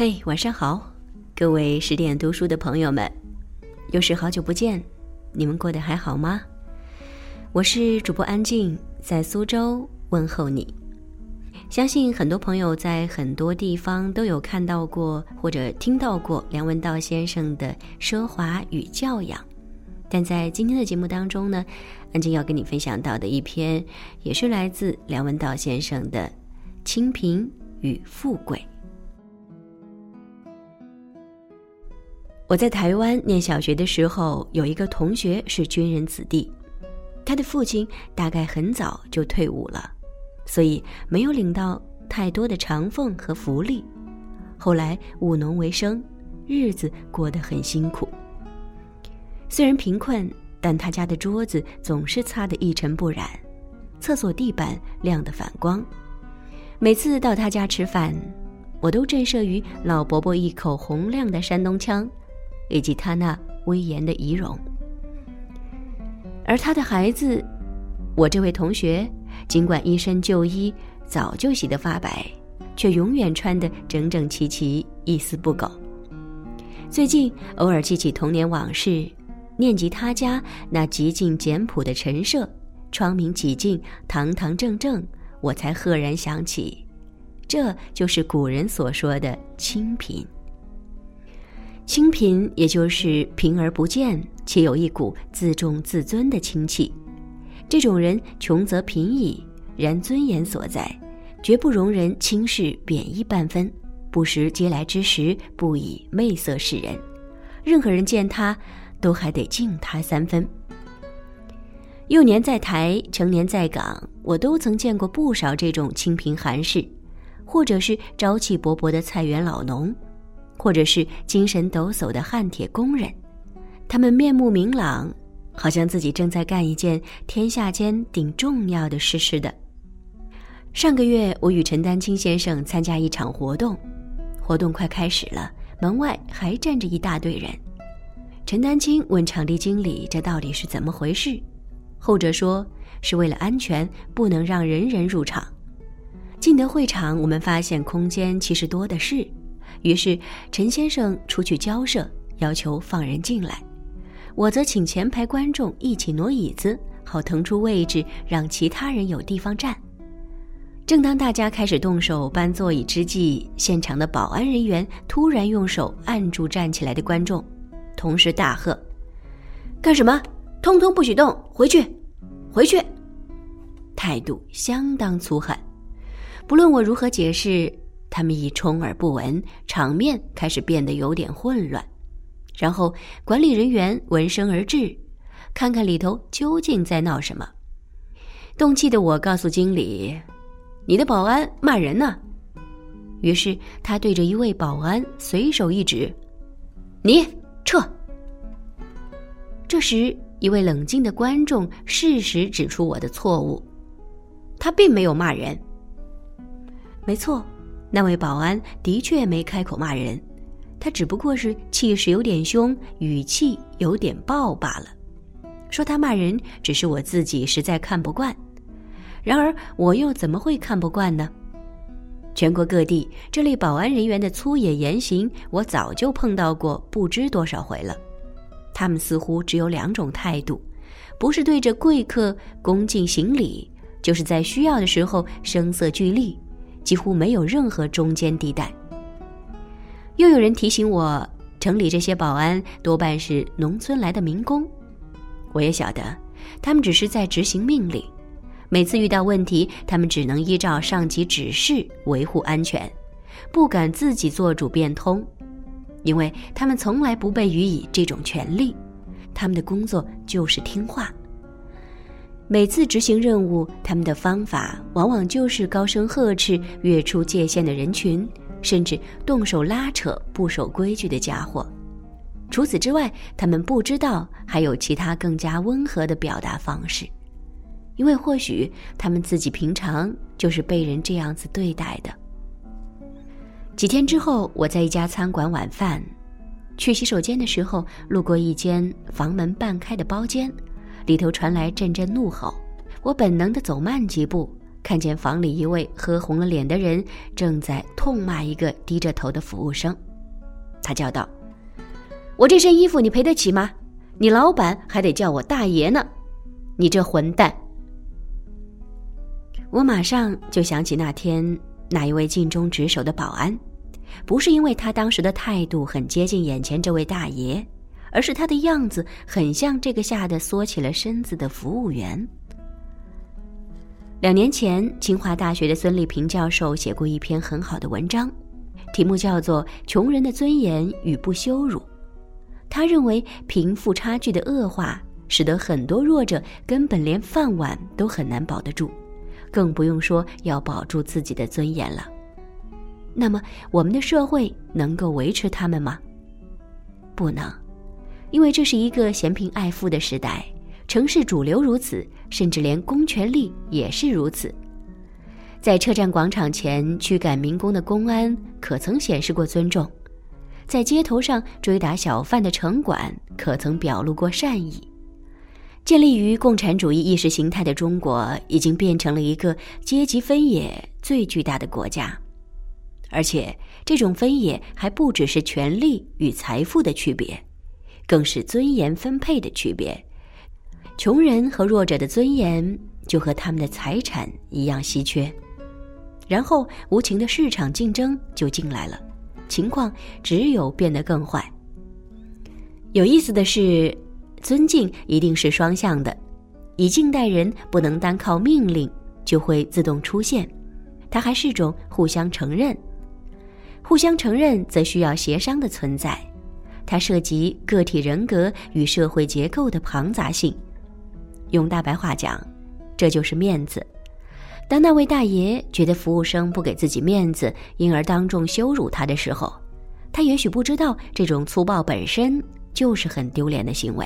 嘿，晚上好，各位十点读书的朋友们，又是好久不见，你们过得还好吗？我是主播安静，在苏州问候你。相信很多朋友在很多地方都有看到过或者听到过梁文道先生的奢华与教养，但在今天的节目当中呢，安静要跟你分享到的一篇，也是来自梁文道先生的《清贫与富贵》。我在台湾念小学的时候，有一个同学是军人子弟，他的父亲大概很早就退伍了，所以没有领到太多的长俸和福利。后来务农为生，日子过得很辛苦。虽然贫困，但他家的桌子总是擦得一尘不染，厕所地板亮得反光。每次到他家吃饭，我都震慑于老伯伯一口洪亮的山东腔。以及他那威严的仪容，而他的孩子，我这位同学，尽管一身旧衣早就洗得发白，却永远穿得整整齐齐，一丝不苟。最近偶尔记起童年往事，念及他家那极尽简朴的陈设，窗明几净，堂堂正正，我才赫然想起，这就是古人所说的清贫。清贫，也就是贫而不贱，且有一股自重自尊的清气。这种人穷则贫矣，然尊严所在，绝不容人轻视贬义半分，不食嗟来之食，不以媚色示人。任何人见他，都还得敬他三分。幼年在台，成年在港，我都曾见过不少这种清贫寒士，或者是朝气勃勃的菜园老农。或者是精神抖擞的焊铁工人，他们面目明朗，好像自己正在干一件天下间顶重要的事似的。上个月，我与陈丹青先生参加一场活动，活动快开始了，门外还站着一大队人。陈丹青问场地经理：“这到底是怎么回事？”后者说：“是为了安全，不能让人人入场。”进得会场，我们发现空间其实多的是。于是，陈先生出去交涉，要求放人进来；我则请前排观众一起挪椅子，好腾出位置，让其他人有地方站。正当大家开始动手搬座椅之际，现场的保安人员突然用手按住站起来的观众，同时大喝：“干什么？通通不许动！回去，回去！”态度相当粗狠。不论我如何解释。他们已充耳不闻，场面开始变得有点混乱。然后管理人员闻声而至，看看里头究竟在闹什么。动气的我告诉经理：“你的保安骂人呢。”于是他对着一位保安随手一指：“你撤。”这时，一位冷静的观众适时指出我的错误：他并没有骂人。没错。那位保安的确没开口骂人，他只不过是气势有点凶，语气有点暴罢了。说他骂人，只是我自己实在看不惯。然而我又怎么会看不惯呢？全国各地这类保安人员的粗野言行，我早就碰到过不知多少回了。他们似乎只有两种态度：不是对着贵客恭敬行礼，就是在需要的时候声色俱厉。几乎没有任何中间地带。又有人提醒我，城里这些保安多半是农村来的民工。我也晓得，他们只是在执行命令。每次遇到问题，他们只能依照上级指示维护安全，不敢自己做主变通，因为他们从来不被予以这种权利。他们的工作就是听话。每次执行任务，他们的方法往往就是高声呵斥越出界限的人群，甚至动手拉扯不守规矩的家伙。除此之外，他们不知道还有其他更加温和的表达方式，因为或许他们自己平常就是被人这样子对待的。几天之后，我在一家餐馆晚饭，去洗手间的时候，路过一间房门半开的包间。里头传来阵阵怒吼，我本能的走慢几步，看见房里一位喝红了脸的人正在痛骂一个低着头的服务生，他叫道：“我这身衣服你赔得起吗？你老板还得叫我大爷呢！你这混蛋！”我马上就想起那天那一位尽忠职守的保安，不是因为他当时的态度很接近眼前这位大爷，而是他的样子很像这个吓得缩起了身子的服务员。两年前，清华大学的孙立平教授写过一篇很好的文章，题目叫做《穷人的尊严与不羞辱》。他认为，贫富差距的恶化使得很多弱者根本连饭碗都很难保得住，更不用说要保住自己的尊严了。那么，我们的社会能够维持他们吗？不能，因为这是一个嫌贫爱富的时代。城市主流如此，甚至连公权力也是如此。在车站广场前驱赶民工的公安，可曾显示过尊重？在街头上追打小贩的城管，可曾表露过善意？建立于共产主义意识形态的中国，已经变成了一个阶级分野最巨大的国家，而且这种分野还不只是权力与财富的区别，更是尊严分配的区别。穷人和弱者的尊严就和他们的财产一样稀缺，然后无情的市场竞争就进来了，情况只有变得更坏。有意思的是，尊敬一定是双向的，以敬待人不能单靠命令就会自动出现，它还是种互相承认，互相承认则需要协商的存在，它涉及个体人格与社会结构的庞杂性。用大白话讲，这就是面子。当那位大爷觉得服务生不给自己面子，因而当众羞辱他的时候，他也许不知道这种粗暴本身就是很丢脸的行为。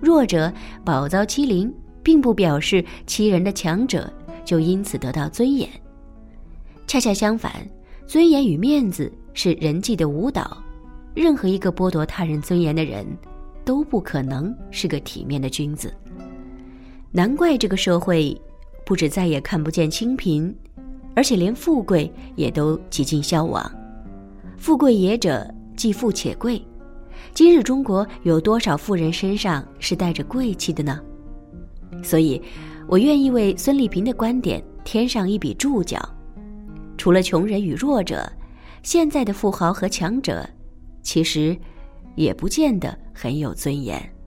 弱者饱遭欺凌，并不表示欺人的强者就因此得到尊严。恰恰相反，尊严与面子是人际的舞蹈。任何一个剥夺他人尊严的人，都不可能是个体面的君子。难怪这个社会，不止再也看不见清贫，而且连富贵也都几近消亡。富贵也者，既富且贵。今日中国有多少富人身上是带着贵气的呢？所以，我愿意为孙立平的观点添上一笔注脚：除了穷人与弱者，现在的富豪和强者，其实也不见得很有尊严。